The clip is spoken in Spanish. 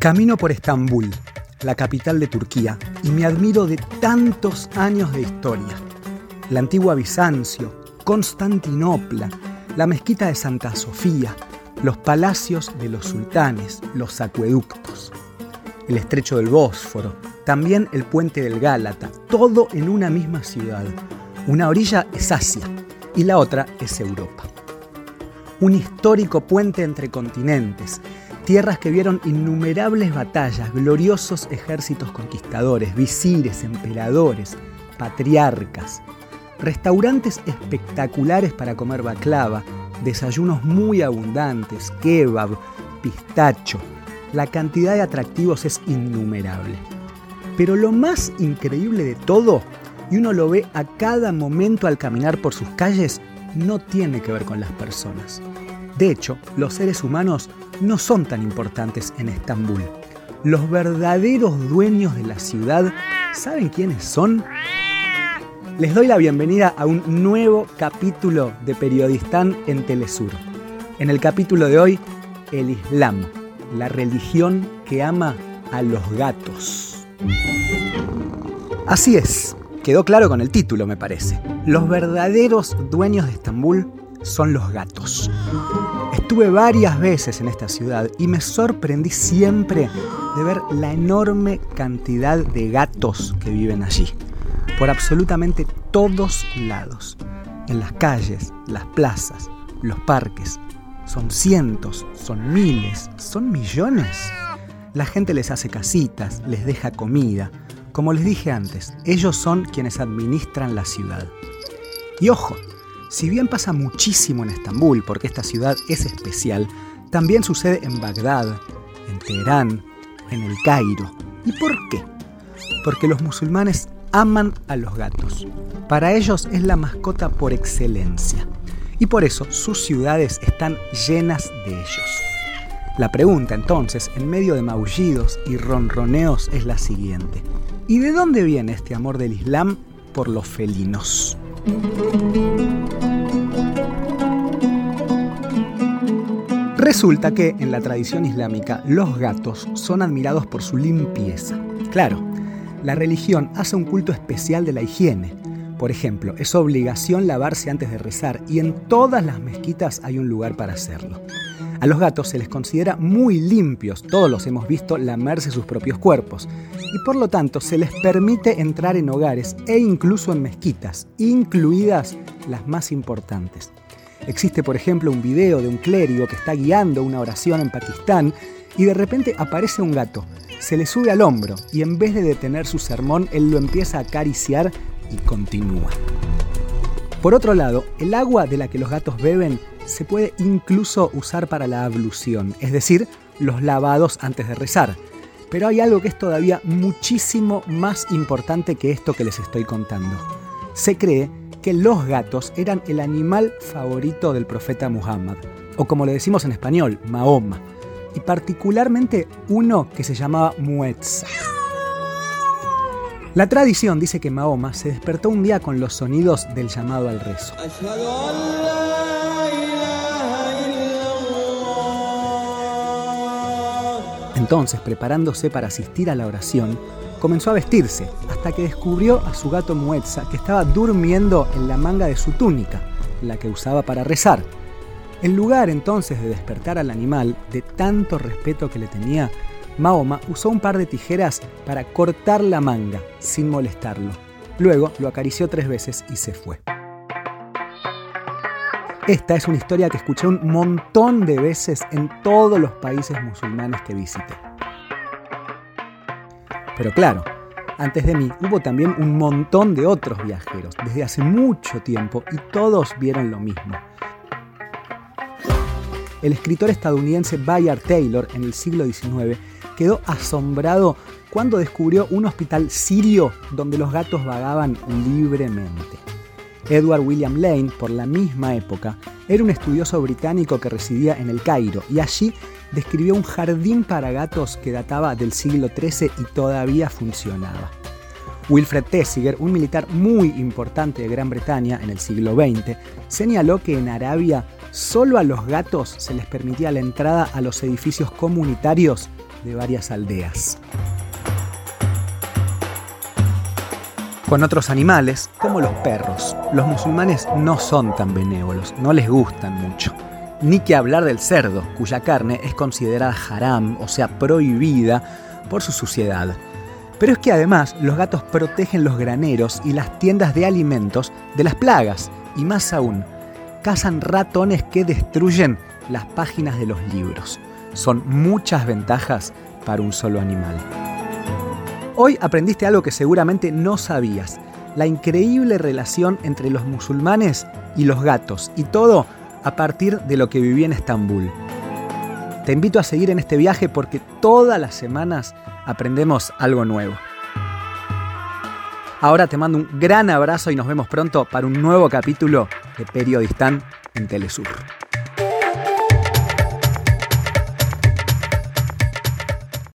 Camino por Estambul, la capital de Turquía, y me admiro de tantos años de historia. La antigua Bizancio, Constantinopla, la mezquita de Santa Sofía, los palacios de los sultanes, los acueductos, el estrecho del Bósforo, también el puente del Gálata, todo en una misma ciudad. Una orilla es Asia y la otra es Europa. Un histórico puente entre continentes, tierras que vieron innumerables batallas, gloriosos ejércitos conquistadores, visires, emperadores, patriarcas, restaurantes espectaculares para comer baklava, desayunos muy abundantes, kebab, pistacho. La cantidad de atractivos es innumerable. Pero lo más increíble de todo, y uno lo ve a cada momento al caminar por sus calles, no tiene que ver con las personas. De hecho, los seres humanos no son tan importantes en Estambul. Los verdaderos dueños de la ciudad, ¿saben quiénes son? Les doy la bienvenida a un nuevo capítulo de Periodistán en Telesur. En el capítulo de hoy, el Islam, la religión que ama a los gatos. Así es, quedó claro con el título, me parece. Los verdaderos dueños de Estambul son los gatos. Estuve varias veces en esta ciudad y me sorprendí siempre de ver la enorme cantidad de gatos que viven allí, por absolutamente todos lados, en las calles, las plazas, los parques. Son cientos, son miles, son millones. La gente les hace casitas, les deja comida. Como les dije antes, ellos son quienes administran la ciudad. Y ojo, si bien pasa muchísimo en Estambul, porque esta ciudad es especial, también sucede en Bagdad, en Teherán, en el Cairo. ¿Y por qué? Porque los musulmanes aman a los gatos. Para ellos es la mascota por excelencia. Y por eso sus ciudades están llenas de ellos. La pregunta entonces, en medio de maullidos y ronroneos, es la siguiente. ¿Y de dónde viene este amor del Islam por los felinos? Resulta que en la tradición islámica los gatos son admirados por su limpieza. Claro, la religión hace un culto especial de la higiene. Por ejemplo, es obligación lavarse antes de rezar y en todas las mezquitas hay un lugar para hacerlo. A los gatos se les considera muy limpios, todos los hemos visto lamerse sus propios cuerpos, y por lo tanto se les permite entrar en hogares e incluso en mezquitas, incluidas las más importantes. Existe, por ejemplo, un video de un clérigo que está guiando una oración en Pakistán y de repente aparece un gato, se le sube al hombro y en vez de detener su sermón, él lo empieza a acariciar y continúa. Por otro lado, el agua de la que los gatos beben se puede incluso usar para la ablución, es decir, los lavados antes de rezar. Pero hay algo que es todavía muchísimo más importante que esto que les estoy contando. Se cree que los gatos eran el animal favorito del profeta Muhammad, o como le decimos en español, Mahoma, y particularmente uno que se llamaba Muetza. La tradición dice que Mahoma se despertó un día con los sonidos del llamado al rezo. Entonces, preparándose para asistir a la oración, comenzó a vestirse hasta que descubrió a su gato Muetza que estaba durmiendo en la manga de su túnica, la que usaba para rezar. En lugar entonces de despertar al animal, de tanto respeto que le tenía, Mahoma usó un par de tijeras para cortar la manga sin molestarlo. Luego lo acarició tres veces y se fue. Esta es una historia que escuché un montón de veces en todos los países musulmanes que visité. Pero claro, antes de mí hubo también un montón de otros viajeros desde hace mucho tiempo y todos vieron lo mismo. El escritor estadounidense Bayard Taylor en el siglo XIX quedó asombrado cuando descubrió un hospital sirio donde los gatos vagaban libremente. Edward William Lane, por la misma época, era un estudioso británico que residía en el Cairo y allí describió un jardín para gatos que databa del siglo XIII y todavía funcionaba. Wilfred Tessiger, un militar muy importante de Gran Bretaña en el siglo XX, señaló que en Arabia solo a los gatos se les permitía la entrada a los edificios comunitarios de varias aldeas. Con otros animales, como los perros, los musulmanes no son tan benévolos, no les gustan mucho. Ni que hablar del cerdo, cuya carne es considerada haram, o sea, prohibida por su suciedad. Pero es que además los gatos protegen los graneros y las tiendas de alimentos de las plagas, y más aún, cazan ratones que destruyen las páginas de los libros. Son muchas ventajas para un solo animal. Hoy aprendiste algo que seguramente no sabías, la increíble relación entre los musulmanes y los gatos, y todo a partir de lo que viví en Estambul. Te invito a seguir en este viaje porque todas las semanas aprendemos algo nuevo. Ahora te mando un gran abrazo y nos vemos pronto para un nuevo capítulo de Periodistán en Telesur.